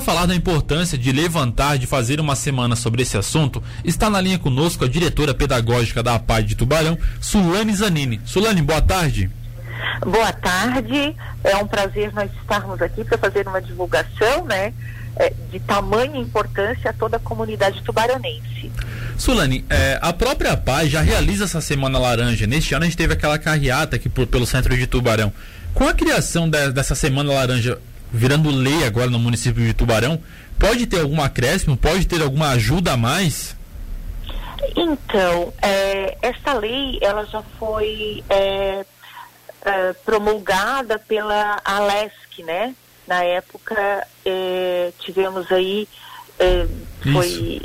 para falar da importância de levantar, de fazer uma semana sobre esse assunto, está na linha conosco a diretora pedagógica da APAD de Tubarão, Sulane Zanini. Sulane, boa tarde. Boa tarde, é um prazer nós estarmos aqui para fazer uma divulgação, né, é, de tamanha importância a toda a comunidade tubaronense. Sulane, é, a própria PAI já realiza essa Semana Laranja. Neste ano a gente teve aquela carreata aqui por, pelo centro de Tubarão. Com a criação de, dessa Semana Laranja virando lei agora no município de Tubarão, pode ter algum acréscimo, pode ter alguma ajuda a mais? Então, é, essa lei ela já foi é, é, promulgada pela Alesc, né? Na época é, tivemos aí é, foi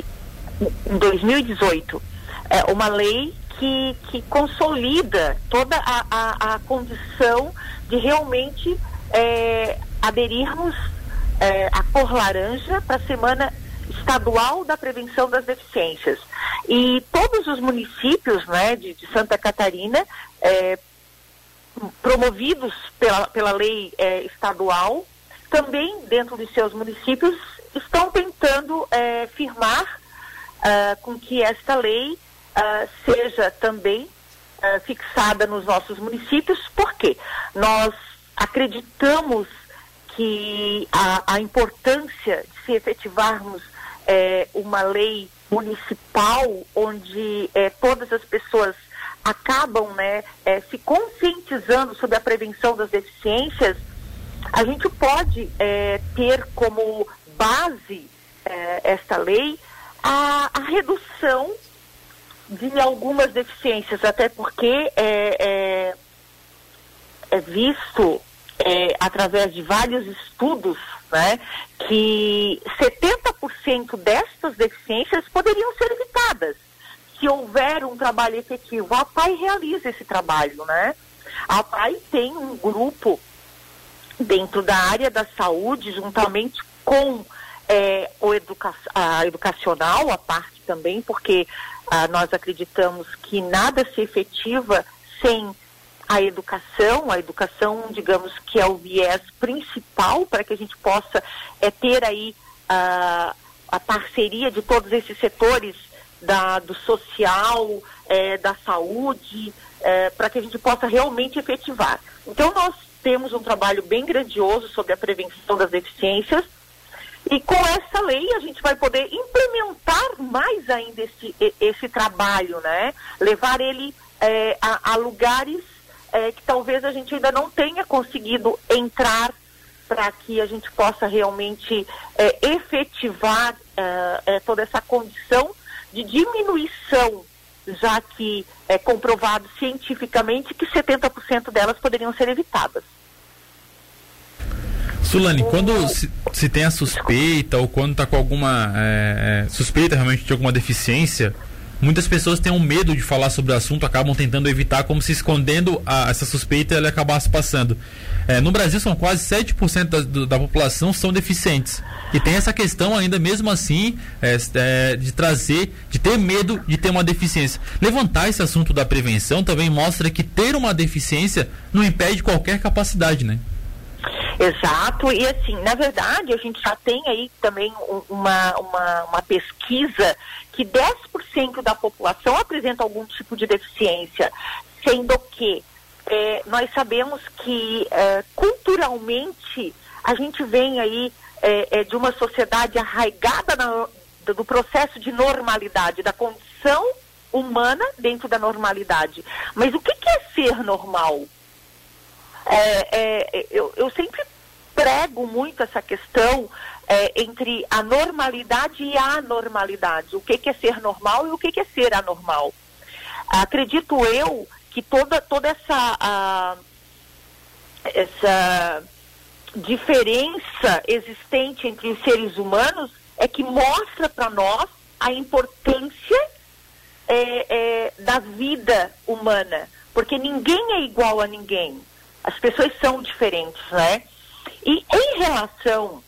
em 2018 é uma lei que, que consolida toda a, a, a condição de realmente é, aderirmos é, à cor laranja para a semana estadual da prevenção das deficiências. E todos os municípios né, de, de Santa Catarina, é, promovidos pela, pela lei é, estadual, também dentro de seus municípios, estão tentando é, firmar uh, com que esta lei uh, seja também uh, fixada nos nossos municípios, porque nós acreditamos que a, a importância de se efetivarmos é, uma lei municipal onde é, todas as pessoas acabam né, é, se conscientizando sobre a prevenção das deficiências, a gente pode é, ter como base é, esta lei a, a, redução de algumas deficiências, até porque é, é, é visto é, através de vários estudos, né, que 70% destas deficiências poderiam ser evitadas se houver um trabalho efetivo. A PAI realiza esse trabalho, né? A PAI tem um grupo dentro da área da saúde, juntamente com é, o educa a educacional, a parte também, porque ah, nós acreditamos que nada se efetiva sem a educação, a educação, digamos que é o viés principal para que a gente possa é, ter aí a, a parceria de todos esses setores da, do social, é, da saúde, é, para que a gente possa realmente efetivar. Então nós temos um trabalho bem grandioso sobre a prevenção das deficiências e com essa lei a gente vai poder implementar mais ainda esse, esse trabalho, né? Levar ele é, a, a lugares é, que talvez a gente ainda não tenha conseguido entrar para que a gente possa realmente é, efetivar é, é, toda essa condição de diminuição, já que é comprovado cientificamente que 70% delas poderiam ser evitadas. Sulane, quando se, se, tem a suspeita ou quando está com alguma é, é, suspeita realmente de alguma deficiência, muitas pessoas têm um medo de falar sobre o assunto, acabam tentando evitar, como se escondendo a, essa suspeita ela acabasse passando. É, no Brasil, são quase 7% da, da população são deficientes. E tem essa questão ainda, mesmo assim, é, é, de trazer, de ter medo de ter uma deficiência. Levantar esse assunto da prevenção também mostra que ter uma deficiência não impede qualquer capacidade, né? Exato, e assim, na verdade, a gente já tem aí também uma, uma, uma pesquisa que 10% da população apresenta algum tipo de deficiência, sendo que é, nós sabemos que é, culturalmente a gente vem aí é, é de uma sociedade arraigada na, do processo de normalidade, da condição humana dentro da normalidade. Mas o que, que é ser normal? É, é, eu, eu, sempre prego muito essa questão é, entre a normalidade e a anormalidade. O que, que é ser normal e o que, que é ser anormal. Acredito eu que toda, toda essa, a, essa diferença existente entre os seres humanos é que mostra para nós a importância é, é, da vida humana, porque ninguém é igual a ninguém. As pessoas são diferentes, né? E em relação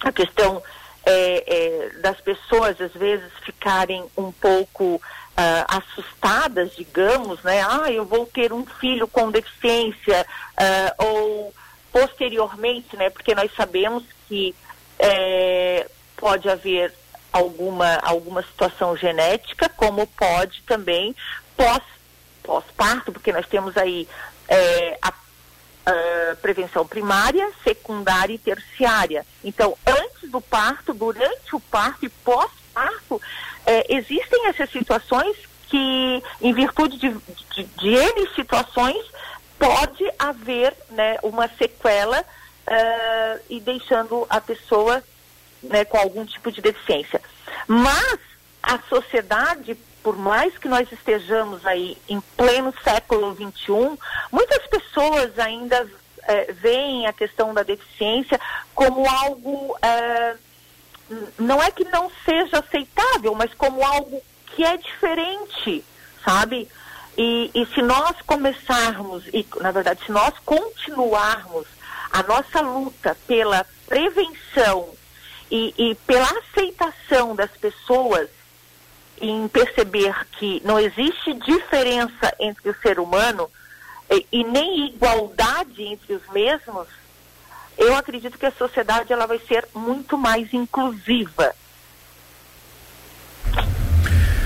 à questão é, é, das pessoas, às vezes, ficarem um pouco uh, assustadas, digamos, né? Ah, eu vou ter um filho com deficiência, uh, ou posteriormente, né? Porque nós sabemos que É, pode haver alguma, alguma situação genética, como pode também pós, pós-parto, porque nós temos aí é, a, a, prevenção primária, secundária e terciária. Então, antes do parto, durante o parto e pós-parto, existem essas situações que, em virtude de, de, de N situações, pode haver né, uma sequela uh, e deixando a pessoa né, com algum tipo de deficiência. Mas a sociedade, por mais que nós estejamos aí em pleno século XXI, muitas pessoas ainda é, veem a questão da deficiência como algo, é, não é que não seja aceitável, mas como algo que é diferente, sabe? E, e se nós começarmos, e na verdade, se nós continuarmos a nossa luta pela prevenção e, e pela aceitação das pessoas em perceber que não existe diferença entre o ser humano e, e, nem igualdade entre os mesmos, eu acredito que a sociedade ela vai ser muito mais inclusiva.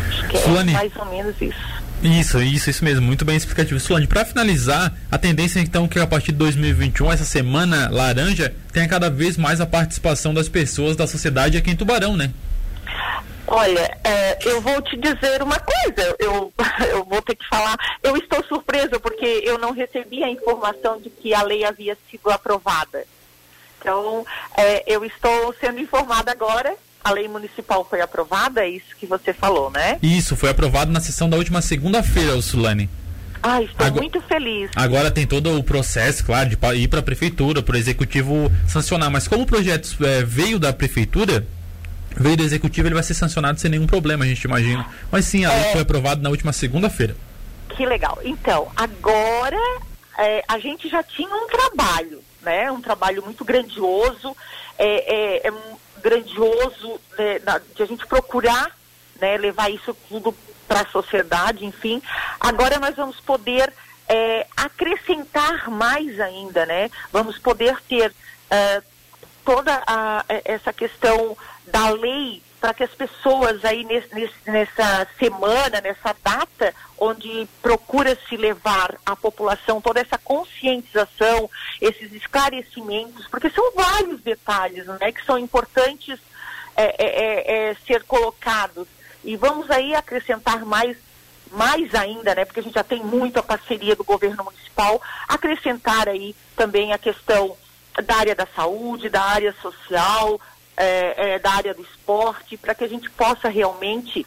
Acho que é mais ou menos isso. Isso, isso, isso mesmo, muito bem explicativo. Solange, para finalizar, a tendência então é que a partir de 2021, essa semana laranja, tenha cada vez mais a participação das pessoas da sociedade aqui em Tubarão, né? Olha, é, eu vou te dizer uma coisa, eu, eu vou ter que falar, eu estou surpresa porque eu não recebi a informação de que a lei havia sido aprovada. Então, é, eu estou sendo informada agora a lei municipal foi aprovada, é isso que você falou, né? Isso, foi aprovado na sessão da última segunda-feira, Sulane. Ah, estou agora, muito feliz. Agora tem todo o processo, claro, de ir para a prefeitura, para o executivo sancionar. Mas como o projeto é, veio da prefeitura, veio do executivo, ele vai ser sancionado sem nenhum problema, a gente imagina. Mas sim, a lei é... foi aprovada na última segunda-feira. Que legal. Então, agora é, a gente já tinha um trabalho, né? Um trabalho muito grandioso. É, é, é grandioso né, de a gente procurar né, levar isso tudo para a sociedade, enfim. Agora nós vamos poder é, acrescentar mais ainda, né? Vamos poder ter é, toda a, é, essa questão da lei para que as pessoas aí nesse, nessa semana, nessa data, onde procura-se levar à população toda essa conscientização, esses esclarecimentos, porque são vários detalhes né, que são importantes é, é, é, é, ser colocados. E vamos aí acrescentar mais mais ainda, né, porque a gente já tem muito a parceria do governo municipal, acrescentar aí também a questão da área da saúde, da área social, é, é, da área do esporte, para que a gente possa realmente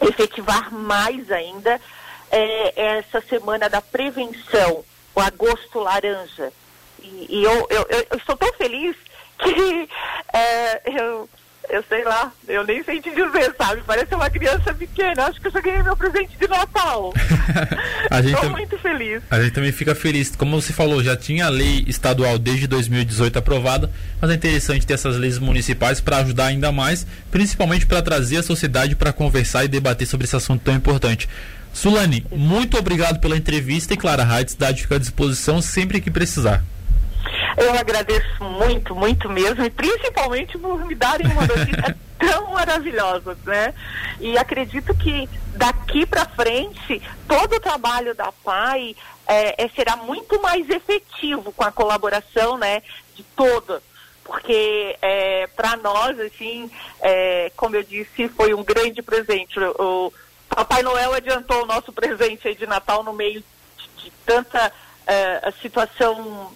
efetivar mais ainda é, essa semana da prevenção, o agosto laranja. E, e eu, eu, eu, eu, estou tão feliz que é, eu eu sei lá, eu nem sei te dizer, sabe? Parece uma criança pequena. Acho que eu só ganhei meu presente de Natal. Tô muito feliz. A gente também fica feliz. Como você falou, já tinha a lei estadual desde 2018 aprovada, mas é interessante ter essas leis municipais para ajudar ainda mais, principalmente para trazer a sociedade para conversar e debater sobre esse assunto tão importante. Sulane, muito obrigado pela entrevista e, claro, a Rádio Cidade fica à disposição sempre que precisar. Eu agradeço muito, muito mesmo, e principalmente por me darem uma notícia tão maravilhosa, né? E acredito que daqui para frente todo o trabalho da PAI é, é, será muito mais efetivo com a colaboração, né, de toda porque é, para nós, assim, é, como eu disse, foi um grande presente. O, o, Papai Noel adiantou o nosso presente de Natal no meio de, de tanta é, situação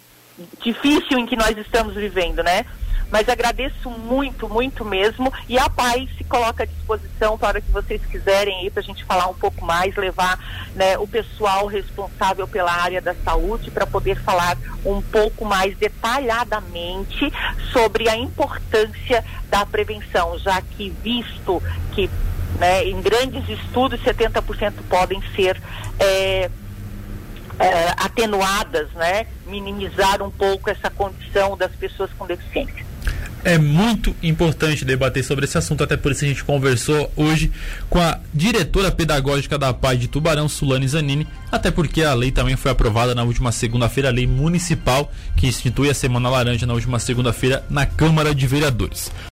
difícil em que nós estamos vivendo, né? Mas agradeço muito, muito mesmo. E a Pai se coloca à disposição para que vocês quiserem ir para a gente falar um pouco mais, levar né, o pessoal responsável pela área da saúde para poder falar um pouco mais detalhadamente sobre a importância da prevenção, já que visto que né, em grandes estudos 70% podem ser. É, é, atenuadas, né? minimizar um pouco essa condição das pessoas com deficiência. é muito importante debater sobre esse assunto, até por isso a gente conversou hoje com a diretora pedagógica da PAI de Tubarão, Sulane Zanini, até porque a lei também foi aprovada na última segunda-feira, a lei municipal que institui a Semana Laranja na última segunda-feira na Câmara de Vereadores.